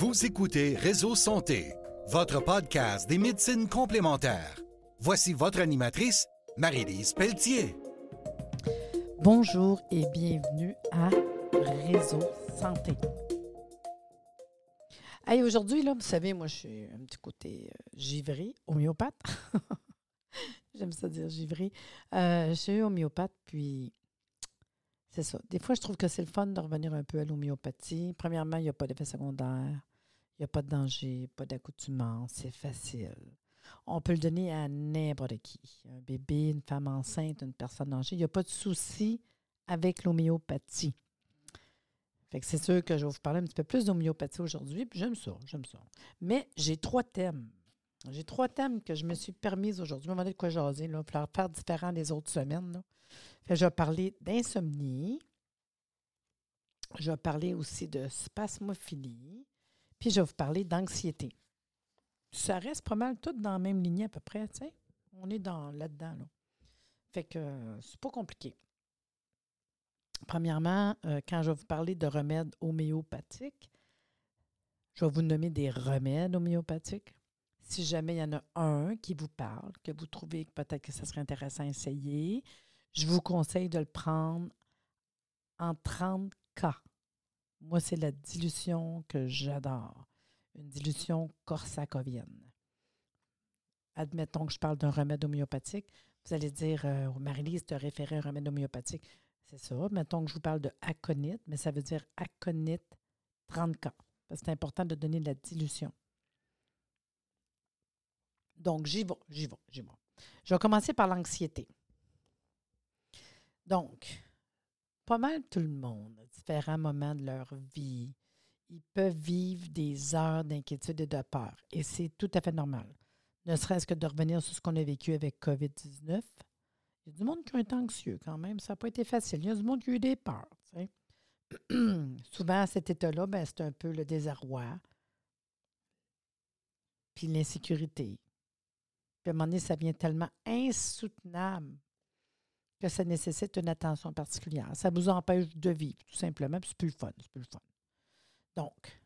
Vous écoutez Réseau Santé, votre podcast des médecines complémentaires. Voici votre animatrice, Marie-Lise Pelletier. Bonjour et bienvenue à Réseau Santé. Hey, aujourd'hui, là, vous savez, moi, je suis un petit côté euh, givré, homéopathe. J'aime ça dire givré. Euh, je suis homéopathe, puis c'est ça. Des fois, je trouve que c'est le fun de revenir un peu à l'homéopathie. Premièrement, il n'y a pas d'effet secondaire. Il n'y a pas de danger, pas d'accoutumance. C'est facile. On peut le donner à n'importe qui. Un bébé, une femme enceinte, une personne âgée. Il n'y a pas de souci avec l'homéopathie. Fait que c'est sûr que je vais vous parler un petit peu plus d'homéopathie aujourd'hui, puis j'aime ça, j'aime ça. Mais j'ai trois thèmes. J'ai trois thèmes que je me suis permise aujourd'hui. Je me demandais de quoi jaser, là, pour faire différent des autres semaines. Je vais parler d'insomnie. Je vais parler aussi de spasmophilie. Puis je vais vous parler d'anxiété. Ça reste pas mal tout dans la même lignée à peu près, tu sais. On est dans là-dedans, là. Fait que euh, c'est pas compliqué. Premièrement, euh, quand je vais vous parler de remèdes homéopathiques, je vais vous nommer des remèdes homéopathiques. Si jamais il y en a un qui vous parle, que vous trouvez que peut-être que ça serait intéressant à essayer, je vous conseille de le prendre en 30 cas. Moi, c'est la dilution que j'adore. Une dilution corsacovienne. Admettons que je parle d'un remède homéopathique. Vous allez dire, euh, Marie-Lise, te référer à un remède homéopathique. C'est ça. Mettons que je vous parle de aconite, mais ça veut dire aconite 30K. Parce que c'est important de donner de la dilution. Donc, j'y vais, j'y vais, j'y vais. Je vais commencer par l'anxiété. Donc, pas mal tout le monde, à différents moments de leur vie, ils peuvent vivre des heures d'inquiétude et de peur. Et c'est tout à fait normal. Ne serait-ce que de revenir sur ce qu'on a vécu avec COVID-19. Il y a du monde qui a été anxieux quand même. Ça n'a pas été facile. Il y a du monde qui a eu des peurs. Souvent, à cet état-là, ben, c'est un peu le désarroi, puis l'insécurité. Puis à un moment donné, ça devient tellement insoutenable que ça nécessite une attention particulière. Ça vous empêche de vivre, tout simplement, puis c'est plus le fun. C'est plus le fun. Donc,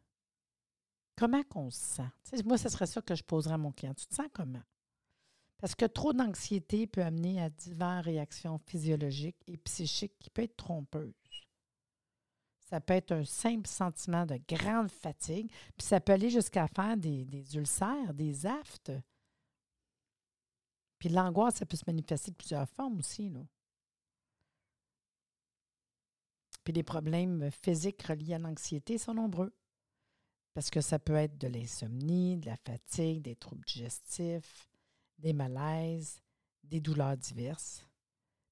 comment qu'on se sent? moi, ce serait ça que je poserais à mon client. Tu te sens comment? Parce que trop d'anxiété peut amener à diverses réactions physiologiques et psychiques qui peuvent être trompeuses. Ça peut être un simple sentiment de grande fatigue, puis ça peut aller jusqu'à faire des, des ulcères, des aftes. Puis l'angoisse, ça peut se manifester de plusieurs formes aussi. Là. Puis les problèmes physiques reliés à l'anxiété sont nombreux. Parce que ça peut être de l'insomnie, de la fatigue, des troubles digestifs, des malaises, des douleurs diverses.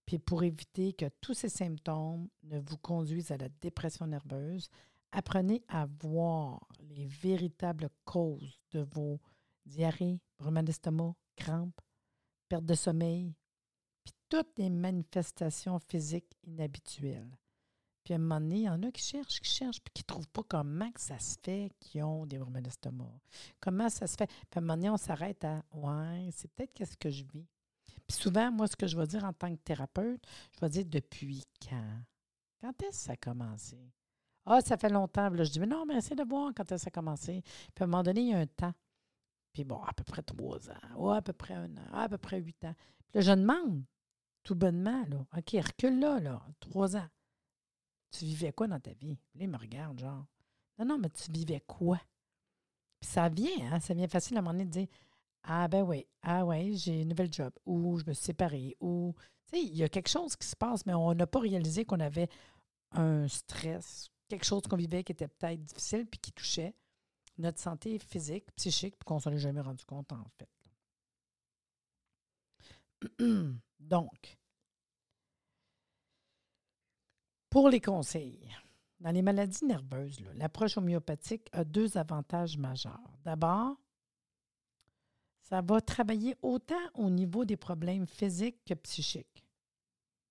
Puis pour éviter que tous ces symptômes ne vous conduisent à la dépression nerveuse, apprenez à voir les véritables causes de vos diarrhées, brûlements d'estomac, crampes, perte de sommeil, puis toutes les manifestations physiques inhabituelles. Puis à un moment donné, il y en a qui cherchent, qui cherchent, puis qui ne trouvent pas comment ça se fait qu'ils ont des brûlements d'estomac. Comment ça se fait? Puis à un moment donné, on s'arrête à Ouais, c'est peut-être qu'est-ce que je vis. Puis souvent, moi, ce que je vais dire en tant que thérapeute, je vais dire depuis quand? Quand est-ce que ça a commencé? Ah, ça fait longtemps. Là, je dis, mais non, mais essaie de voir quand est-ce que ça a commencé. Puis à un moment donné, il y a un temps. Puis bon, à peu près trois ans, ou à peu près un an, à peu près huit ans. Puis là, je demande, tout bonnement, là, OK, recule là, là, trois ans. Tu vivais quoi dans ta vie? Là, il me regarde, genre. Non, non, mais tu vivais quoi? Puis ça vient, hein? Ça vient facile à un moment donné de dire Ah, ben oui, ah, ouais, j'ai un nouvel job, ou je me suis séparée, ou. Tu sais, il y a quelque chose qui se passe, mais on n'a pas réalisé qu'on avait un stress, quelque chose qu'on vivait qui était peut-être difficile, puis qui touchait notre santé physique, psychique, puis qu'on s'en est jamais rendu compte, en fait. Donc, Pour les conseils, dans les maladies nerveuses, l'approche homéopathique a deux avantages majeurs. D'abord, ça va travailler autant au niveau des problèmes physiques que psychiques.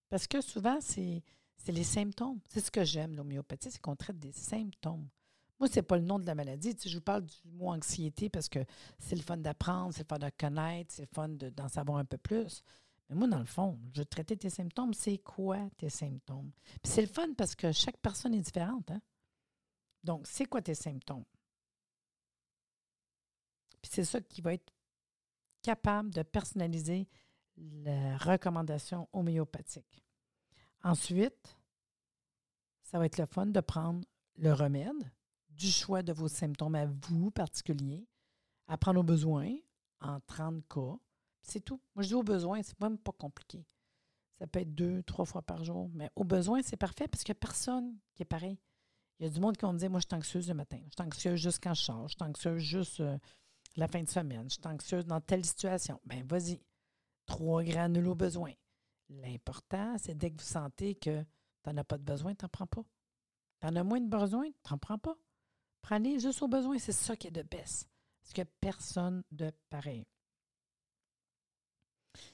Parce que souvent, c'est les symptômes. C'est ce que j'aime, l'homéopathie, c'est qu'on traite des symptômes. Moi, ce n'est pas le nom de la maladie. je vous parle du mot anxiété parce que c'est le fun d'apprendre, c'est le fun de connaître, c'est le fun d'en savoir un peu plus. Mais moi, dans le fond, je vais traiter tes symptômes. C'est quoi tes symptômes? Puis c'est le fun parce que chaque personne est différente. Hein? Donc, c'est quoi tes symptômes? Puis c'est ça qui va être capable de personnaliser la recommandation homéopathique. Ensuite, ça va être le fun de prendre le remède du choix de vos symptômes à vous particuliers, à prendre au besoin en 30 cas. C'est tout. Moi, je dis au besoin, c'est même pas compliqué. Ça peut être deux, trois fois par jour, mais au besoin, c'est parfait parce qu'il n'y a personne qui est pareil. Il y a du monde qui va me dire Moi, je suis anxieuse le matin, je suis anxieuse juste quand je sors, je suis anxieuse juste euh, la fin de semaine, je suis anxieuse dans telle situation. Bien, vas-y. Trois granules au besoin. L'important, c'est dès que vous sentez que tu n'en as pas de besoin, tu n'en prends pas. Tu en as moins de besoin, tu n'en prends pas. Prenez juste au besoin, c'est ça qui est de baisse. Parce qu'il n'y a personne de pareil.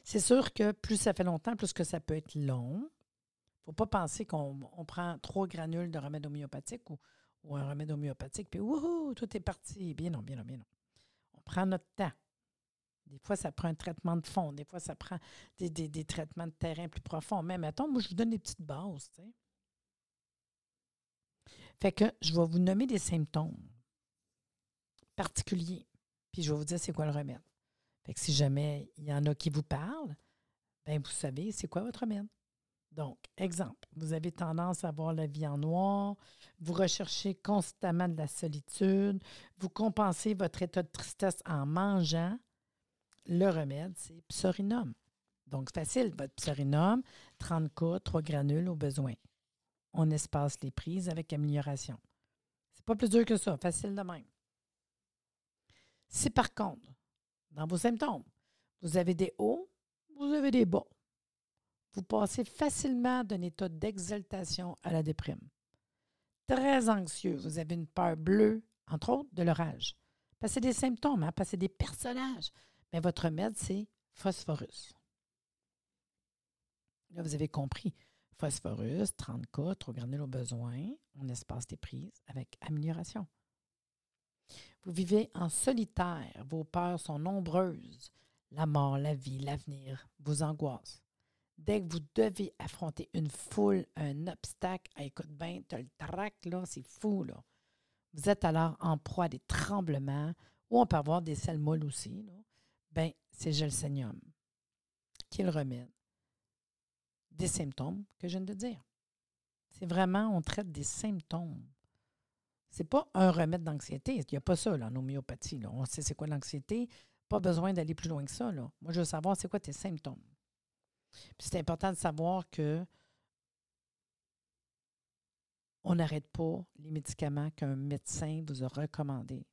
C'est sûr que plus ça fait longtemps, plus que ça peut être long. Il ne faut pas penser qu'on prend trois granules de remède homéopathique ou, un remède homéopathique, puis wouhou, tout est parti. Bien non, bien non, bien non. On prend notre temps. Des fois, ça prend un traitement de fond. Des fois, ça prend des, traitements de terrain plus profonds. Mais mettons, moi, je vous donne des petites bases. Fait que je vais vous nommer des symptômes particulier. Puis je vais vous dire c'est quoi le remède. Fait que si jamais il y en a qui vous parlent, bien, vous savez c'est quoi votre remède. Donc, exemple, vous avez tendance à voir la vie en noir, vous recherchez constamment de la solitude, vous compensez votre état de tristesse en mangeant. Le remède, c'est psorinum. Donc, facile, votre psorinum, 30 cas, 3 granules au besoin. On espace les prises avec amélioration. C'est pas plus dur que ça, facile de même. Si par contre, dans vos symptômes, vous avez des hauts, vous avez des bas, vous passez facilement d'un état d'exaltation à la déprime. Très anxieux, vous avez une peur bleue, entre autres de l'orage. Passez des symptômes, hein, passez des personnages. Mais votre remède, c'est phosphorus. Là, vous avez compris. Phosphorus, 30K, trop granules au besoin, on espace des prises avec amélioration. Vous vivez en solitaire, vos peurs sont nombreuses. La mort, la vie, l'avenir vous angoissent. Dès que vous devez affronter une foule, un obstacle, écoute bien, tu le trac, là, c'est fou, là. Vous êtes alors en proie à des tremblements, ou on peut avoir des selles molles aussi. Ben, c'est gelsenium, qui le remède des symptômes que je viens de dire. C'est vraiment, on traite des symptômes. C'est pas un remède d'anxiété. Il n'y a pas ça en homéopathie. On sait c'est quoi l'anxiété. Pas besoin d'aller plus loin que ça. Là. Moi, je veux savoir c'est quoi tes symptômes. c'est important de savoir que on n'arrête pas les médicaments qu'un médecin vous a recommandés.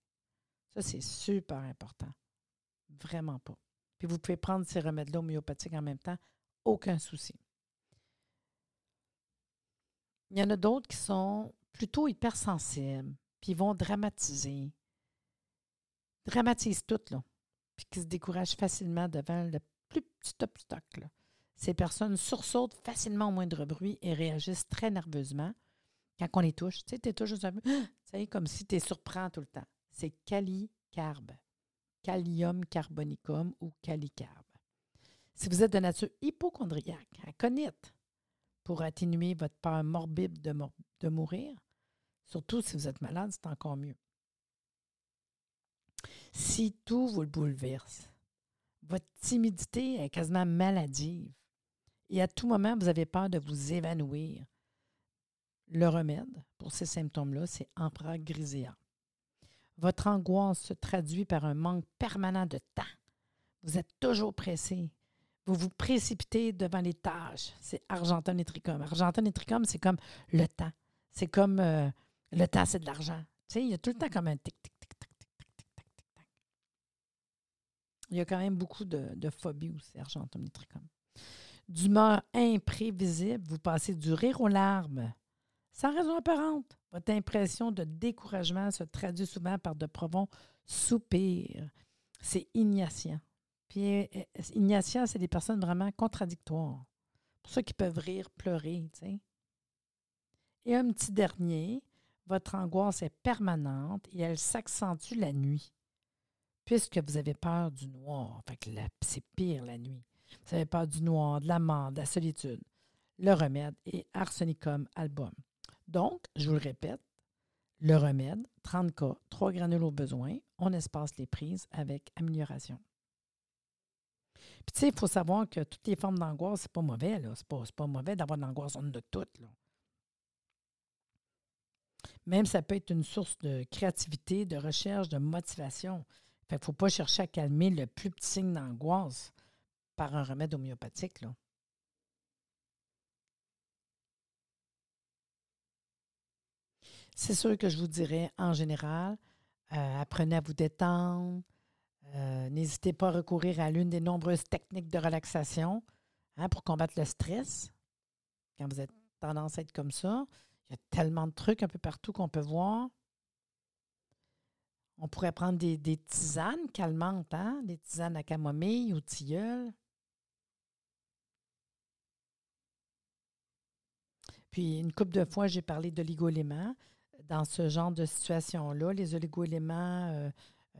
Ça, c'est super important. Vraiment pas. Puis vous pouvez prendre ces remèdes-là homéopathiques en même temps, aucun souci. Il y en a d'autres qui sont plutôt hypersensibles, puis ils vont dramatiser. Dramatisent tout, là. Puis qui se découragent facilement devant le plus petit obstacle. Ces personnes sursautent facilement au moindre bruit et réagissent très nerveusement quand on les touche. Tu sais, tu es toujours un peu, tu sais, comme si tu es surprends tout le temps. C'est calicarbe, Callium carbonicum ou calicarbe. Si vous êtes de nature hypochondriaque, aconite, pour atténuer votre peur morbide de, de mourir, Surtout si vous êtes malade, c'est encore mieux. Si tout vous le bouleverse, votre timidité est quasiment maladive et à tout moment, vous avez peur de vous évanouir, le remède pour ces symptômes-là, c'est Empereur. Votre angoisse se traduit par un manque permanent de temps. Vous êtes toujours pressé. Vous vous précipitez devant les tâches. C'est Argenton et Tricom. Argenton et Tricom, c'est comme le temps. C'est comme euh, le temps, c'est de l'argent. Tu sais, il y a tout le temps comme un tic, tic, tic, tic, tic, tic, tic, tic, tic. Il y a quand même beaucoup de, de phobie aussi, argentométricum. D'humeur imprévisible, vous passez du rire aux larmes. Sans raison apparente, votre impression de découragement se traduit souvent par de profonds soupirs. C'est ignatiant. Puis euh, ignatiant, c'est des personnes vraiment contradictoires. Pour ceux qui peuvent rire, pleurer, tu sais. Et un petit dernier, votre angoisse est permanente et elle s'accentue la nuit, puisque vous avez peur du noir. C'est pire la nuit. Vous avez peur du noir, de la mort, de la solitude. Le remède est Arsenicum album. Donc, je vous le répète, Le remède, 30 cas, 3 granules au besoin, on espace les prises avec amélioration. Puis, tu sais, il faut savoir que toutes les formes d'angoisse, c'est pas mauvais, là. C'est pas, mauvais d'avoir de l'angoisse, on a de toutes. Même ça peut être une source de créativité, de recherche, de motivation. Fait ne faut pas chercher à calmer le plus petit signe d'angoisse par un remède homéopathique. C'est sûr que je vous dirais, en général, euh, apprenez à vous détendre. Euh, n'hésitez pas à recourir à l'une des nombreuses techniques de relaxation hein, pour combattre le stress. Quand vous avez tendance à être comme ça, il y a tellement de trucs un peu partout qu'on peut voir. On pourrait prendre des, tisanes calmantes, hein? des tisanes à camomille ou tilleul. Puis une couple de fois, j'ai parlé d'oligoéléments. Dans ce genre de situation-là, les oligoéléments, euh,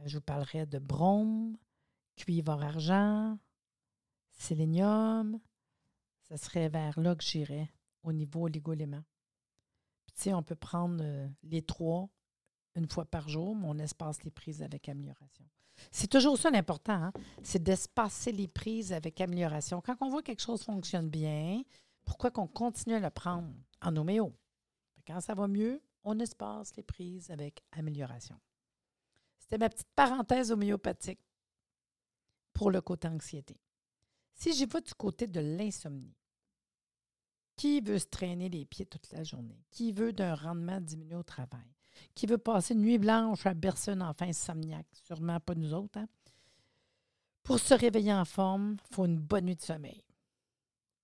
je vous parlerai de brome, cuivre argent, sélénium. Ce serait vers là que j'irais au niveau oligoéléments. On peut prendre euh, les trois une fois par jour, mais on espace les prises avec amélioration. C'est toujours ça l'important, hein? c'est d'espacer les prises avec amélioration. Quand on voit que quelque chose fonctionne bien, pourquoi qu'on continue à le prendre en homéo? Quand ça va mieux, on espace les prises avec amélioration. C'était ma petite parenthèse homéopathique pour le côté anxiété. Si j'y vais du côté de l'insomnie, qui veut se traîner les pieds toute la journée? Qui veut d'un rendement diminué au travail? Qui veut passer une nuit blanche à bercer un enfant insomniaque? Sûrement pas nous autres. Hein? Pour se réveiller en forme, il faut une bonne nuit de sommeil.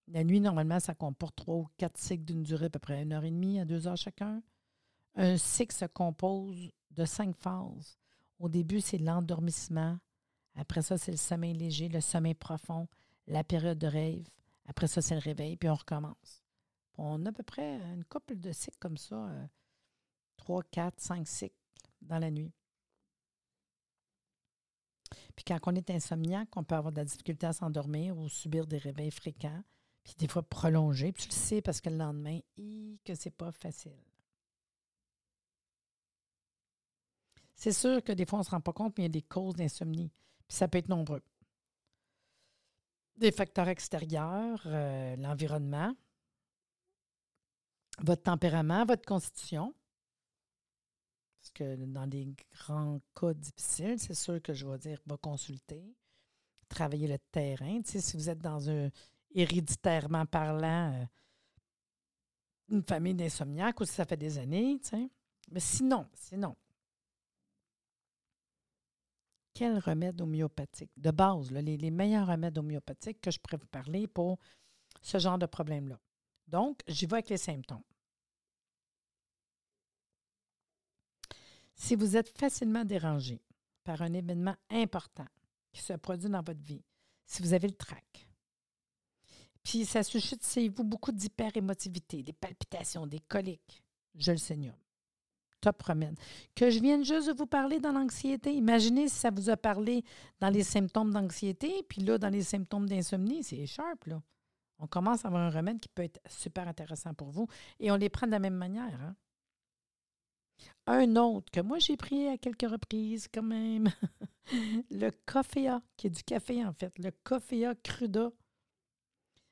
La nuit, normalement, ça comporte trois ou quatre cycles d'une durée à peu près une heure et demie à deux heures chacun. Un cycle se compose de cinq phases. Au début, c'est l'endormissement. Après ça, c'est le sommeil léger, le sommeil profond, la période de rêve. Après ça, c'est le réveil, puis on recommence. On a à peu près une couple de cycles comme ça, euh, trois, quatre, cinq cycles dans la nuit. Puis quand on est insomniaque, on peut avoir de la difficulté à s'endormir ou subir des réveils fréquents, puis des fois prolongés. Puis tu le sais parce que le lendemain, que c'est pas facile. C'est sûr que des fois, on ne se rend pas compte, mais il y a des causes d'insomnie. Puis ça peut être nombreux. Des facteurs extérieurs, euh, l'environnement, votre tempérament, votre constitution. Parce que dans des grands cas difficiles, c'est sûr que je vais dire, va consulter, travailler le terrain. Tu sais, si vous êtes dans un héréditairement parlant, euh, une famille d'insomniaques ou si ça fait des années, tu sais. Mais sinon, sinon, quel remède homéopathique? De base, les, les, meilleurs remèdes homéopathiques que je pourrais vous parler pour ce genre de problème-là. Donc, j'y vais avec les symptômes. Si vous êtes facilement dérangé par un événement important qui se produit dans votre vie, si vous avez le trac, puis ça suscite chez vous beaucoup d'hyperémotivité, des palpitations, des coliques, je le saigne. Top remède. Que je vienne juste de vous parler dans l'anxiété. Imaginez si ça vous a parlé dans les symptômes d'anxiété, puis là, dans les symptômes d'insomnie, c'est sharp, là. On commence à avoir un remède qui peut être super intéressant pour vous et on les prend de la même manière. Hein? Un autre que moi j'ai pris à quelques reprises quand même, le Coffea, qui est du café en fait, le Coffea Cruda.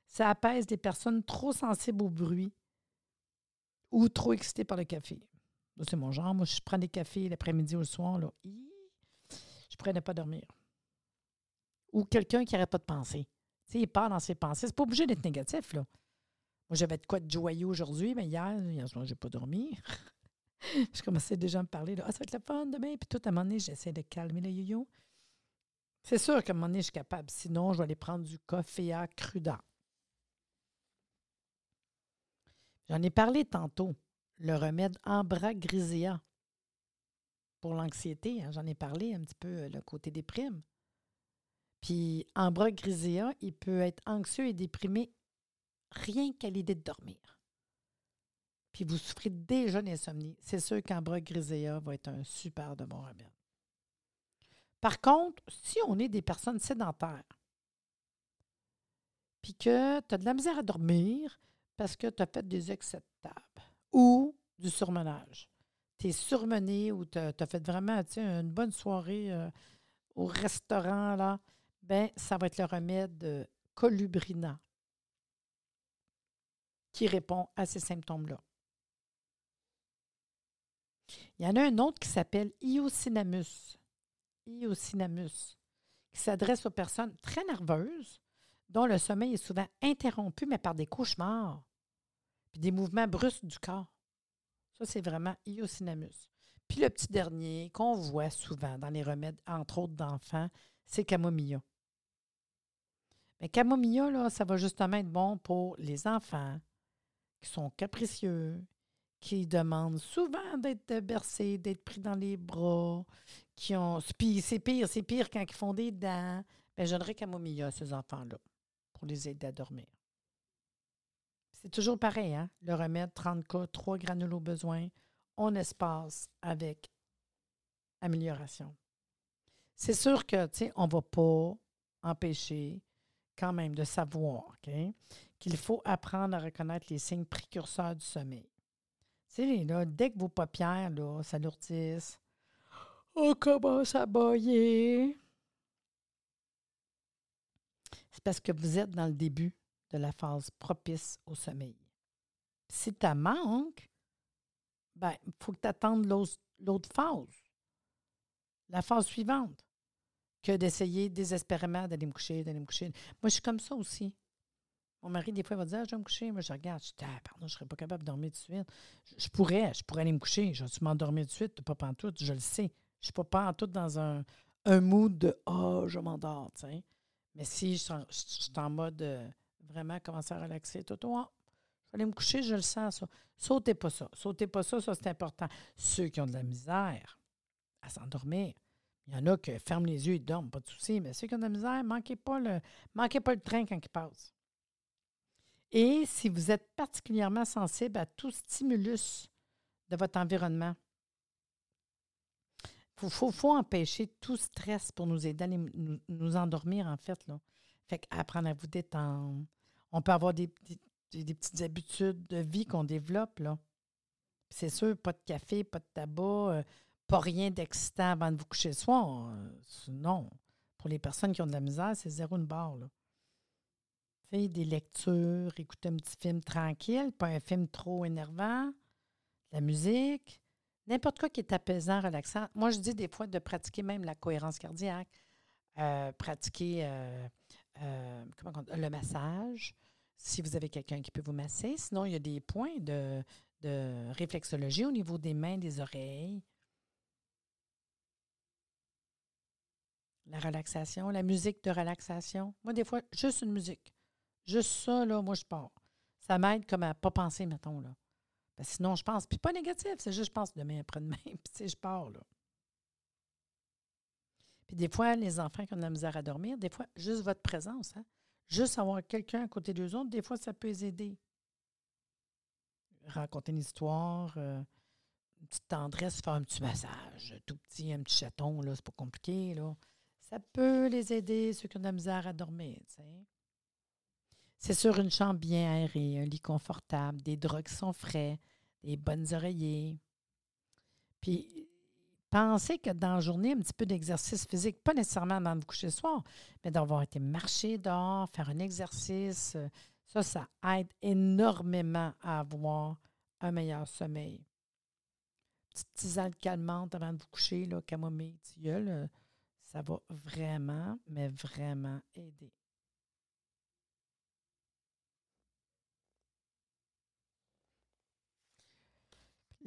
Ça apaise les personnes trop sensibles au bruit ou trop excitées par le café. C'est mon genre. Moi, je prends des cafés l'après-midi ou le soir, là, je pourrais ne pas dormir. Ou quelqu'un qui n'arrête pas de penser. Sais, il part dans ses pensées. C'est pas obligé d'être négatif, là. Moi, j'avais de quoi de joyeux aujourd'hui, mais hier, hier soir, je n'ai pas dormi. je commençais déjà à me parler, ah, ça va être le fun demain. Puis tout à un moment donné, j'essaie de calmer le yo-yo. C'est sûr qu'à un moment donné, je suis capable. Sinon, je vais aller prendre du à cruda. J'en ai parlé tantôt. Le remède Ambra Grisea pour l'anxiété. Hein, j'en ai parlé un petit peu, euh, le côté déprime. Puis Ambra Grisea, il peut être anxieux et déprimé rien qu'à l'idée de dormir vous souffrez déjà d'insomnie, c'est sûr qu'Ambra Grisea va être un super de bon remède. Par contre, si on est des personnes sédentaires, puis que tu as de la misère à dormir parce que tu as fait des excès de ou du surmenage, tu es surmené ou tu as, fait vraiment une bonne soirée euh, au restaurant, là, ben, ça va être le remède euh, Colubrina qui répond à ces symptômes-là. Il y en a un autre qui s'appelle Iocinamus. Iocinamus, qui s'adresse aux personnes très nerveuses dont le sommeil est souvent interrompu, mais par des cauchemars, puis des mouvements brusques du corps. Ça, c'est vraiment Iocinamus. Puis le petit dernier qu'on voit souvent dans les remèdes, entre autres d'enfants, c'est camomilla. Mais camomilla, là, ça va justement être bon pour les enfants qui sont capricieux, qui demandent souvent d'être bercés, d'être pris dans les bras, qui ont. Puis c'est pire, c'est pire quand ils font des dents. Bien, je donnerais camomilla à ces enfants-là pour les aider à dormir. C'est toujours pareil, hein? Le remède 30K, 3 granules au besoin, on espace avec amélioration. C'est sûr que, tu sais, on ne va pas empêcher quand même de savoir qu'il faut apprendre à reconnaître les signes précurseurs du sommeil. Sais, là, dès que vos paupières là, s'alourdissent, on commence à bailler. C'est parce que vous êtes dans le début de la phase propice au sommeil. Si tu manque, ben, il faut que tu attendes l'autre phase, la phase suivante, que d'essayer désespérément d'aller me coucher, d'aller me coucher. Moi, je suis comme ça aussi. Mon mari, des fois, il va dire ah, Je vais me coucher. Moi, je regarde. Je dis ah, pardon, je ne serais pas capable de dormir tout de suite. Je, pourrais, je pourrais aller me coucher. Je vais m'endormir tout de suite, pas pantoute, je le sais. Je ne suis pas tout dans un, un mood de oh, je m'endors. Mais si je, suis en mode euh, vraiment commencer à relaxer, tout, oh, je vais aller me coucher, je le sens, ça. Sautez pas ça. Sautez pas ça, ça, c'est important. Ceux qui ont de la misère à s'endormir, il y en a qui ferment les yeux et dorment, pas de souci, mais ceux qui ont de la misère, manquez pas le, manquez pas le train quand il passe. Et si vous êtes particulièrement sensible à tout stimulus de votre environnement, il faut, empêcher tout stress pour nous aider à nous, endormir, en fait. Là. Fait apprendre à vous détendre. On peut avoir des, petites habitudes de vie qu'on développe. là. C'est sûr, pas de café, pas de tabac, euh, pas rien d'excitant avant de vous coucher le soir. Euh, non. Pour les personnes qui ont de la misère, c'est zéro une barre. Là des lectures, écouter un petit film tranquille, pas un film trop énervant, la musique, n'importe quoi qui est apaisant, relaxant. Moi, je dis des fois de pratiquer même la cohérence cardiaque, euh, pratiquer euh, euh, le massage, si vous avez quelqu'un qui peut vous masser. Sinon, il y a des points de, de réflexologie au niveau des mains, des oreilles. La relaxation, la musique de relaxation. Moi, des fois, juste une musique. Juste ça, là, moi, je pars. Ça m'aide comme à ne pas penser, mettons, là. sinon, je pense. Puis pas négatif, c'est juste je pense demain après-demain, puis tu je pars, là. Puis des fois, les enfants qui ont de la misère à dormir, des fois, juste votre présence, hein? juste avoir quelqu'un à côté d'eux autres, des fois, ça peut les aider. Raconter une histoire, euh, une petite tendresse, faire un petit massage, tout petit, un petit chaton, là, c'est pas compliqué, là. Ça peut les aider, ceux qui ont de la misère à dormir, tu sais. C'est sur une chambre bien aérée, un lit confortable, des draps qui sont frais, des bonnes oreillers. Puis, pensez que dans la journée, un petit peu d'exercice physique, pas nécessairement avant de vous coucher le soir, mais d'avoir été marcher dehors, faire un exercice, ça, ça aide énormément à avoir un meilleur sommeil. Petite tisane calmante avant de vous coucher, là, camomille, tilleul, ça va vraiment, mais vraiment aider.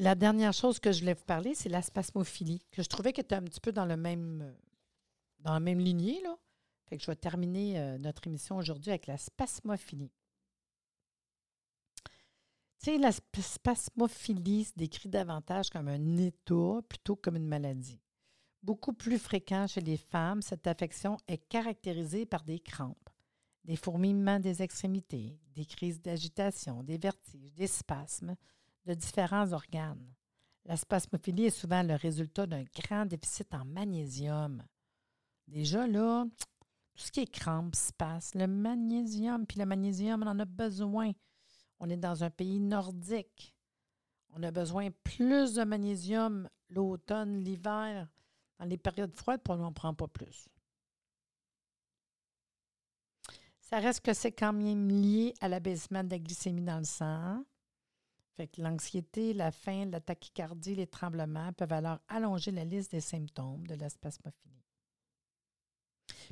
La dernière chose que je voulais vous parler, c'est la spasmophilie, que je trouvais qu'elle était un petit peu même dans la même lignée. Là. Fait que je vais terminer euh, notre émission aujourd'hui avec la spasmophilie. Tu la spasmophilie se décrit davantage comme un état plutôt que comme une maladie. Beaucoup plus fréquent chez les femmes, cette affection est caractérisée par des crampes, des fourmillements des extrémités, des crises d'agitation, des vertiges, des spasmes, de différents organes. La spasmophilie est souvent le résultat d'un grand déficit en magnésium. Déjà, là, tout ce qui est crampes, passe. le magnésium, puis le magnésium, on en a besoin. On est dans un pays nordique. On a besoin plus de magnésium l'automne, l'hiver, dans les périodes froides, puis on n'en prend pas plus. Ça reste que c'est quand même lié à l'abaissement de la glycémie dans le sang. Fait que l'anxiété, la faim, la tachycardie, les tremblements peuvent alors allonger la liste des symptômes de la spasmophilie.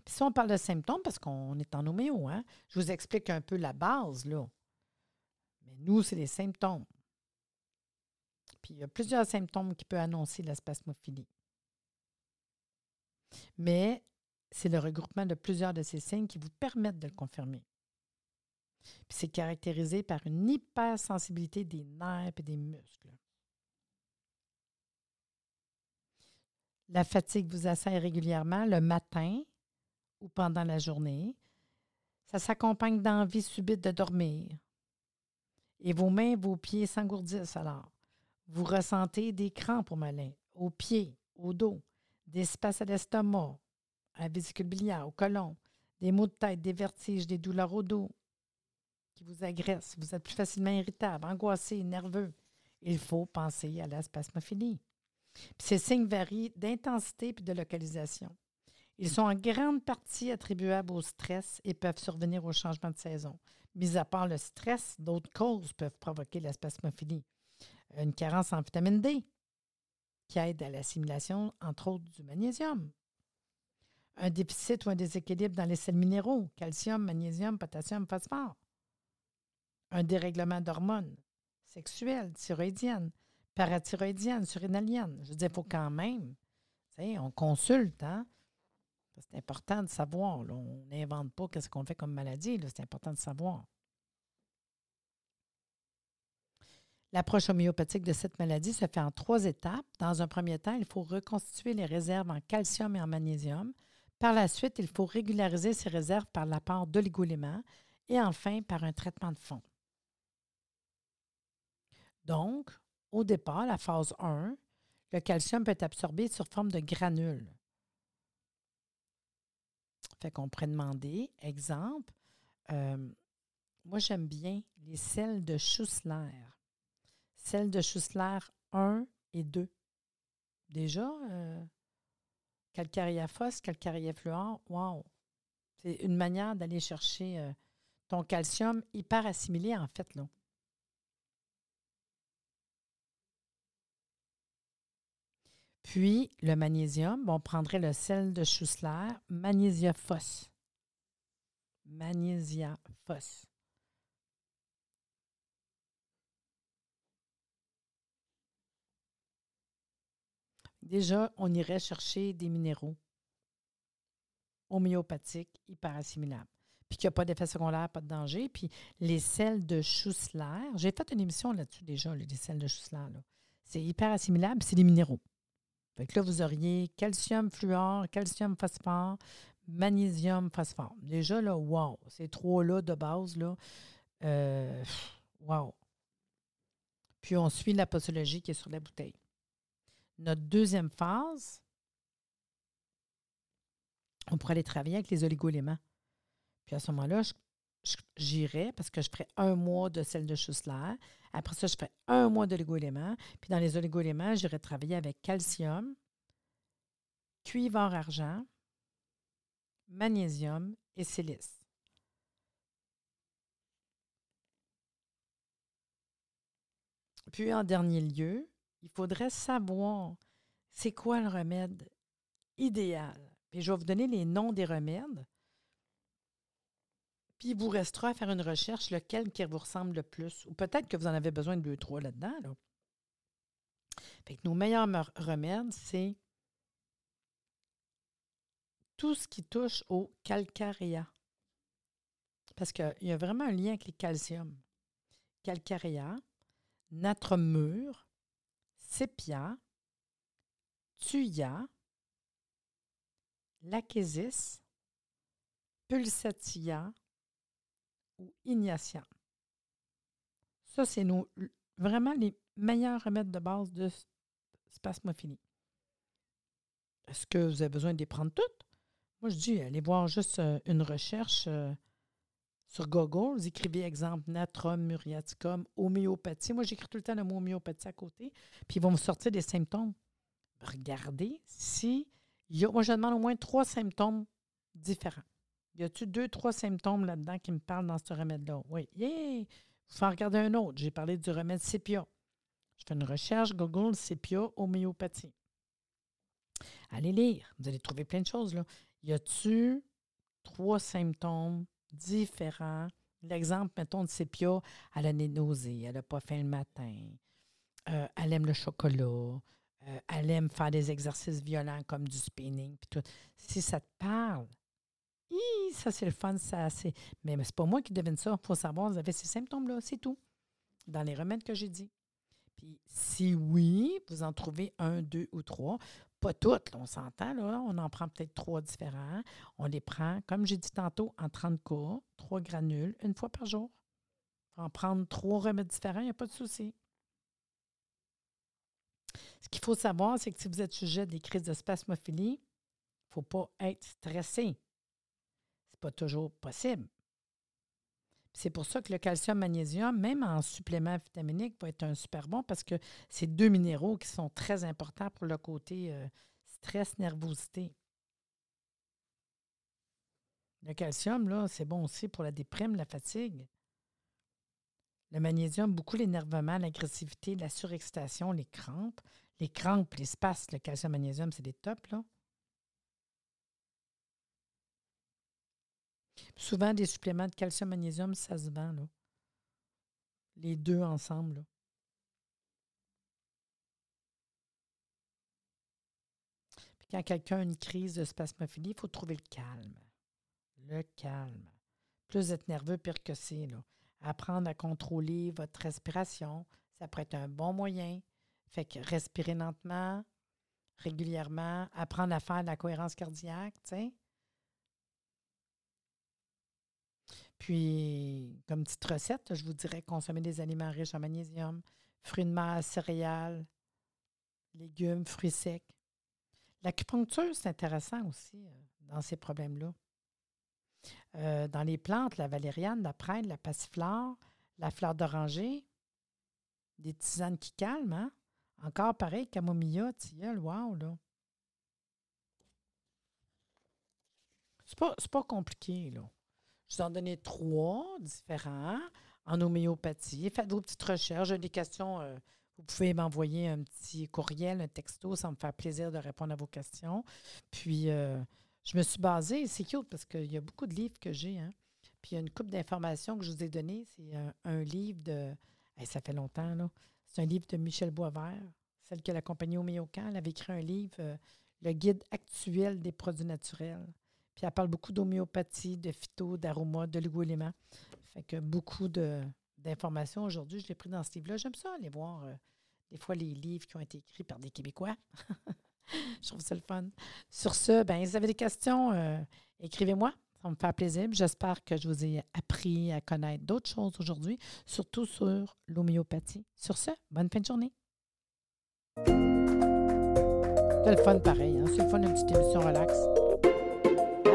Puis si on parle de symptômes, parce qu'on est en homéo, hein, je vous explique un peu la base, là. Mais nous, c'est les symptômes. Puis il y a plusieurs symptômes qui peuvent annoncer la spasmophilie. Mais c'est le regroupement de plusieurs de ces signes qui vous permettent de le confirmer. Puis c'est caractérisé par une hypersensibilité des nerfs et des muscles. La fatigue vous assaille régulièrement le matin ou pendant la journée. Ça s'accompagne d'envie subite de dormir. Et vos mains, vos pieds s'engourdissent alors. Vous ressentez des crampes au malin, aux pieds, au dos, des espaces à l'estomac, à la vésicule biliaire, au côlon, des maux de tête, des vertiges, des douleurs au dos vous agressent. Vous êtes plus facilement irritable, angoissé, nerveux. Il faut penser à la spasmophilie. ces signes varient d'intensité et de localisation. Ils sont en grande partie attribuables au stress et peuvent survenir au changement de saison. Mis à part le stress, d'autres causes peuvent provoquer la spasmophilie une carence en vitamine D qui aide à l'assimilation, entre autres, du magnésium. Un déficit ou un déséquilibre dans les sels minéraux, calcium, magnésium, potassium, phosphore. Un dérèglement d'hormones sexuelles, thyroïdiennes, parathyroïdiennes, surinaliennes. Je veux dire, il faut quand même, on consulte, hein? C'est important de savoir. On n'invente pas ce qu'on fait comme maladie. C'est important de savoir. L'approche homéopathique de cette maladie se fait en trois étapes. Dans un premier temps, il faut reconstituer les réserves en calcium et en magnésium. Par la suite, il faut régulariser ces réserves par l'apport d'oligoéléments et enfin par un traitement de fond. Donc, au départ, la phase 1, le calcium peut être absorbé sous forme de granules. Fait qu'on pourrait demander, exemple, euh, moi j'aime bien les sels de Schussler celle de Schussler 1 et 2. Déjà, euh, calcaria calcaria fluor, wow! C'est une manière d'aller chercher euh, ton calcium hyper assimilé, en fait, là. Puis, le magnésium, on prendrait le sel de Schussler, magnésia phos. Magnésia. Déjà, on irait chercher des minéraux homéopathiques hyper assimilables. Puis qu'il n'y a pas d'effet secondaire, pas de danger. Puis les sels de Schussler, j'ai fait une émission là-dessus déjà, les sels de Schussler. C'est hyper assimilable, c'est des minéraux. Que là, vous auriez calcium fluor, calcium phosphore, magnésium phosphore. Déjà, là, wow, ces trois-là de base, là, euh, wow. Puis on suit la posologie qui est sur la bouteille. Notre deuxième phase, on pourrait aller travailler avec les oligoéléments. Puis à ce moment-là, j'irai parce que je ferai un mois de sel de Schussler. Après ça, je ferai un mois d'oligoéléments. Puis dans les oligoéléments, j'irai travailler avec calcium, cuivre argent, magnésium et silice. Puis en dernier lieu, il faudrait savoir c'est quoi le remède idéal. Puis je vais vous donner les noms des remèdes. Puis il vous restera à faire une recherche lequel qui vous ressemble le plus. Ou peut-être que vous en avez besoin de deux, trois là-dedans. Que nos meilleurs remèdes, c'est tout ce qui touche au calcarea. Parce qu'il y a vraiment un lien avec les calciums. Calcarea, natrumure, mûr, Sepia, Tuya, Lachesis, Pulsatia ou Ignatia. Ça, c'est nos, vraiment les meilleurs remèdes de base de spasmophilie. Est-ce que vous avez besoin de les prendre toutes? Moi, je dis, allez voir juste euh, une recherche euh, Sur Google, vous écrivez exemple natrum muriaticum, homéopathie. Moi, j'écris tout le temps le mot homéopathie à côté, puis ils vont me sortir des symptômes. Regardez si. Y a, moi, je demande au moins trois symptômes différents. Y a-tu deux, trois symptômes là-dedans qui me parlent dans ce remède-là? Oui. Yeah! Vous faire regarder un autre. J'ai parlé du remède sépia. Je fais une recherche Google sépia homéopathie. Allez lire. Vous allez trouver plein de choses. Là. Y a-tu trois symptômes différents? L'exemple, mettons, de sépia, elle a des nausées, elle n'a pas faim le matin, euh, elle aime le chocolat, euh, elle aime faire des exercices violents comme du spinning. Si ça te parle, ça c'est le fun, ça c'est. Mais, mais c'est pas moi qui devine ça. Il faut savoir, vous avez ces symptômes-là, c'est tout. Dans les remèdes que j'ai dit. Puis si oui, vous en trouvez un, deux ou trois, pas toutes, on s'entend, là, on en prend peut-être trois différents. On les prend, comme j'ai dit tantôt, en 30 cas, trois granules, une fois par jour. En prendre trois remèdes différents, il n'y a pas de souci. Ce qu'il faut savoir, c'est que si vous êtes sujet à des crises de spasmophilie, il ne faut pas être stressé. Pas toujours possible. C'est pour ça que le calcium-magnésium, même en supplément vitaminique, va être un super bon parce que c'est deux minéraux qui sont très importants pour le côté euh, stress, nervosité. Le calcium, là, c'est bon aussi pour la déprime, la fatigue. Le magnésium, beaucoup l'énervement, l'agressivité, la surexcitation, les crampes. Les crampes, les spasmes, le calcium-magnésium, c'est des tops, là. Souvent, des suppléments de calcium-magnésium, ça se vend, là. Les deux ensemble, quand quelqu'un a une crise de spasmophilie, il faut trouver le calme. Le calme. Plus êtes nerveux, pire que c'est. Apprendre à contrôler votre respiration, ça pourrait être un bon moyen. Fait que respirer lentement, régulièrement, apprendre à faire de la cohérence cardiaque, tu. Puis, comme petite recette, je vous dirais consommer des aliments riches en magnésium, fruits de mer, céréales, légumes, fruits secs. L'acupuncture, c'est intéressant aussi euh, dans ces problèmes-là. Euh, dans les plantes, la valériane, la prêle, la passiflore, la fleur d'oranger, des tisanes qui calment, hein? Encore pareil, camomilla, tilleul, wow, là. C'est pas, pas compliqué, là. Je vous en donné trois différents en homéopathie. Faites vos petites recherches. Des questions. Euh, vous pouvez m'envoyer un petit courriel, un texto. Ça me fait plaisir de répondre à vos questions. Puis, euh, je me suis basée. C'est cute parce qu'il y a beaucoup de livres que j'ai. Hein. Puis, il y a une coupe d'informations que je vous ai données. C'est un, livre de. ça fait longtemps, là. C'est un livre de Michel Boisvert, celle qui a la compagnie Homéocan. Elle avait écrit un livre, euh, Le guide actuel des produits naturels. Puis elle parle beaucoup d'homéopathie, de phyto, d'aroma, de éléments. Fait que beaucoup d'informations aujourd'hui, je l'ai pris dans ce livre-là. J'aime ça aller voir euh, des fois les livres qui ont été écrits par des Québécois. je trouve ça le fun. Sur ce, ben, si vous avez des questions, euh, écrivez-moi. Ça me fait plaisir. J'espère que je vous ai appris à connaître d'autres choses aujourd'hui, surtout sur l'homéopathie. Sur ce, bonne fin de journée. C'est le fun pareil. Hein? C'est le fun d'une petite émission relax